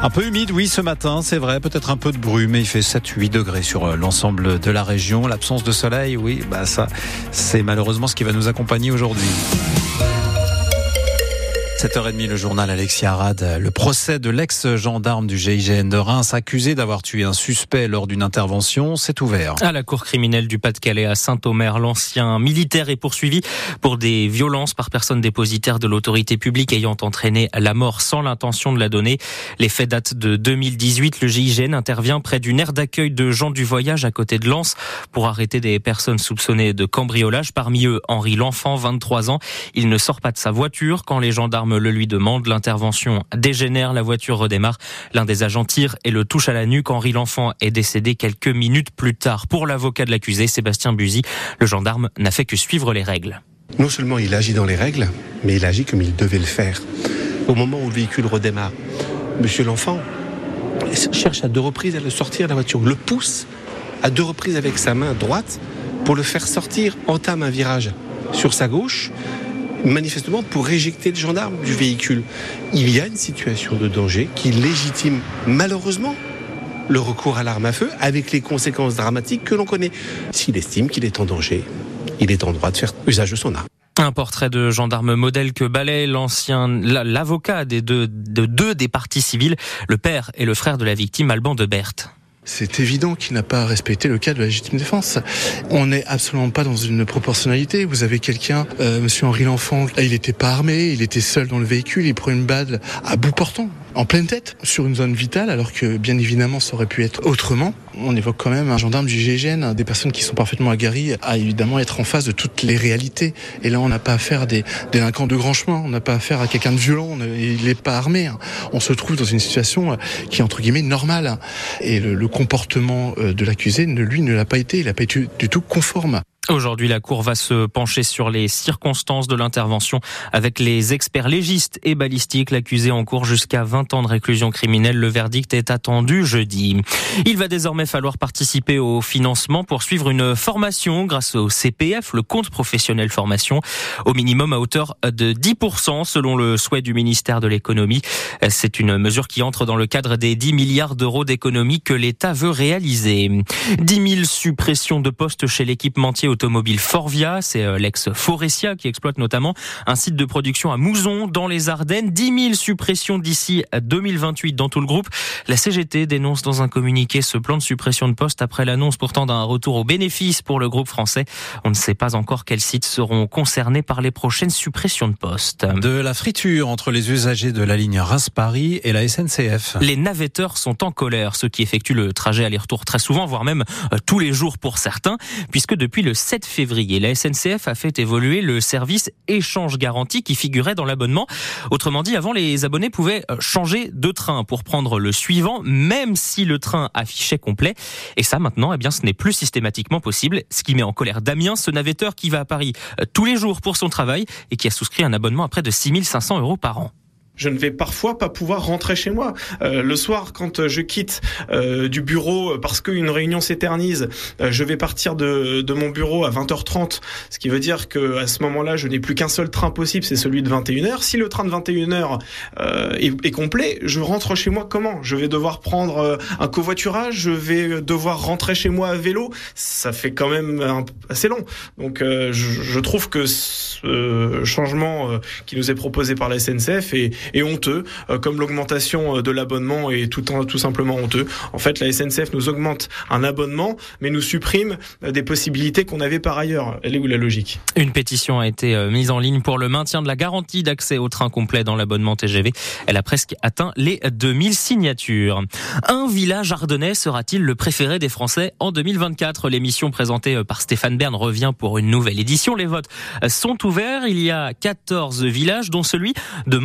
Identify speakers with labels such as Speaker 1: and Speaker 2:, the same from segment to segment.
Speaker 1: Un peu humide, oui, ce matin, c'est vrai, peut-être un peu de brume, mais il fait 7-8 degrés sur euh, l'ensemble de la région. L'absence de soleil, oui, bah ça, c'est malheureusement ce qui va nous accompagner aujourd'hui. 7h30, le journal Alexia Arad. Le procès de l'ex-gendarme du GIGN de Reims, accusé d'avoir tué un suspect lors d'une intervention, s'est ouvert.
Speaker 2: À la cour criminelle du Pas-de-Calais à Saint-Omer, l'ancien militaire est poursuivi pour des violences par personne dépositaire de l'autorité publique ayant entraîné la mort sans l'intention de la donner. Les faits datent de 2018. Le GIGN intervient près d'une aire d'accueil de gens du voyage à côté de Lens pour arrêter des personnes soupçonnées de cambriolage. Parmi eux, Henri L'Enfant, 23 ans. Il ne sort pas de sa voiture quand les gendarmes le lui demande. L'intervention dégénère, la voiture redémarre. L'un des agents tire et le touche à la nuque. Henri L'Enfant est décédé quelques minutes plus tard. Pour l'avocat de l'accusé, Sébastien Buzy, le gendarme n'a fait que suivre les règles.
Speaker 3: Non seulement il agit dans les règles, mais il agit comme il devait le faire. Au moment où le véhicule redémarre, Monsieur L'Enfant cherche à deux reprises à le sortir de la voiture, le pousse à deux reprises avec sa main droite pour le faire sortir, entame un virage sur sa gauche manifestement pour éjecter le gendarme du véhicule. Il y a une situation de danger qui légitime malheureusement le recours à l'arme à feu avec les conséquences dramatiques que l'on connaît. S'il estime qu'il est en danger, il est en droit de faire usage de son arme.
Speaker 2: Un portrait de gendarme modèle que balaie l'ancien, l'avocat des de deux des parties civiles, le père et le frère de la victime, Alban de Berthe.
Speaker 4: C'est évident qu'il n'a pas respecté le cas de la légitime défense. On n'est absolument pas dans une proportionnalité. Vous avez quelqu'un, euh, Monsieur Henri L'Enfant, il n'était pas armé, il était seul dans le véhicule, il prend une balle à bout portant en pleine tête sur une zone vitale, alors que bien évidemment ça aurait pu être autrement. On évoque quand même un gendarme du GIGN, des personnes qui sont parfaitement aguerries à évidemment être en face de toutes les réalités. Et là, on n'a pas affaire à des délinquants de grand chemin, on n'a pas affaire à quelqu'un de violent, il n'est pas armé. Hein. On se trouve dans une situation euh, qui est entre guillemets normale. Comportement euh, de l'accusé, lui, ne l'a pas été, il n'a pas été du tout conforme.
Speaker 2: Aujourd'hui, la Cour va se pencher sur les circonstances de l'intervention avec les experts légistes et balistiques. L'accusé en cours jusqu'à 20 ans de réclusion criminelle. Le verdict est attendu jeudi. Il va désormais falloir participer au financement pour suivre une formation grâce au CPF, le compte professionnel formation, au minimum à hauteur de 10% selon le souhait du ministère de l'économie. C'est une mesure qui entre dans le cadre des 10 milliards d'euros d'économie que l'État veut réaliser. 10 000 suppressions de postes chez l'équipementier automobile Forvia, c'est euh, l'ex-Forestia qui exploite notamment un site de production à Mouzon dans les Ardennes. 10 000 suppressions d'ici à 2028 dans tout le groupe. La CGT dénonce dans un communiqué ce plan de suppression de postes après l'annonce pourtant d'un retour au bénéfice pour le groupe français. On ne sait pas encore quels sites seront concernés par les prochaines suppressions de postes.
Speaker 1: De la friture entre les usagers de la ligne Reims-Paris et la SNCF.
Speaker 2: Les navetteurs sont en colère, ceux qui effectuent le trajet aller-retour très souvent, voire même euh, tous les jours pour certains, puisque depuis le 7 février, la SNCF a fait évoluer le service échange garantie qui figurait dans l'abonnement. Autrement dit, avant, les abonnés pouvaient euh, changer de train pour prendre le suivant, même si le train affichait complet. Et ça, maintenant, eh bien, ce n'est plus systématiquement possible, ce qui met en colère Damien, ce navetteur qui va à Paris euh, tous les jours pour son travail et qui a souscrit un abonnement à près de 6500 euros par an
Speaker 5: je ne vais parfois pas pouvoir rentrer chez moi. Euh, le soir, quand je quitte euh, du bureau parce qu'une réunion s'éternise, euh, je vais partir de, de, mon bureau à 20h30, ce qui veut dire que à ce moment-là, je n'ai plus qu'un seul train possible, c'est celui de 21h. Si le train de 21h est, est, complet, je rentre chez moi comment? Je vais devoir prendre un covoiturage, je vais devoir rentrer chez moi à vélo? Ça fait quand même un, assez long. Donc, je, je, trouve que ce changement qui nous est proposé par la SNCF est est honteux, euh, comme l'augmentation euh, de l'abonnement est tout, tout simplement honteux. En fait, la SNCF nous augmente un abonnement, mais nous supprime euh, des possibilités qu'on avait par ailleurs. Elle est où la logique?
Speaker 2: Une pétition a été mise en ligne pour le maintien de la garantie d'accès au train complet dans l'abonnement TGV. Elle a presque atteint les 2000 signatures. Un village ardennais sera-t-il le préféré des Français en 2024 L'émission présentée par Stéphane Bern revient pour une nouvelle édition. Les votes sont ouverts. Il y a 14 villages, dont celui de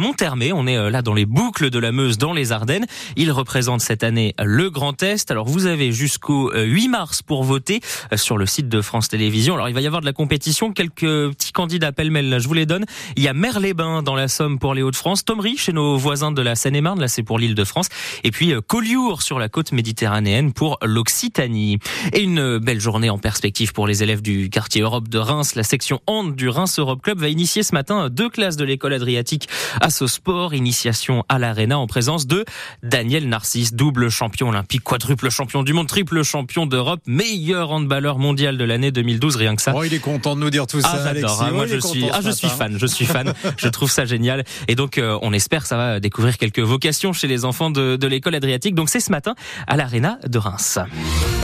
Speaker 2: On est euh, là dans les boucles de la Meuse, dans les Ardennes. Il représente cette année le Grand Est. Alors vous avez jusqu'au 8 euh, mars pour voter euh, sur le site de France Télévisions. Alors il va y avoir de la compétition. Quelques petits candidats pêle-mêle, je vous les donne. Il y a Merles-les-Bains dans la Somme pour les Hauts-de-France. Tomry chez nos voisins de la Seine-et-Marne. Là c'est pour l'île de France. Et puis Collioure sur la côte méditerranéenne pour l'Occitanie. Et une belle journée en perspective pour les élèves du quartier Europe de Reims. La section Hand du Reims Europe Club va initier ce matin deux classes de l'école Adriatique à ce sport sport, initiation à l'Arena en présence de Daniel Narcisse, double champion olympique, quadruple champion du monde, triple champion d'Europe, meilleur handballeur mondial de l'année 2012, rien que ça.
Speaker 1: Oh, il est content de nous dire tout ça,
Speaker 2: ah,
Speaker 1: Alexis.
Speaker 2: Ah, moi,
Speaker 1: oh,
Speaker 2: je suis, ah, je suis fan, je suis fan. je trouve ça génial. Et donc, euh, on espère que ça va découvrir quelques vocations chez les enfants de, de l'école Adriatique. Donc, c'est ce matin à l'Arena de Reims.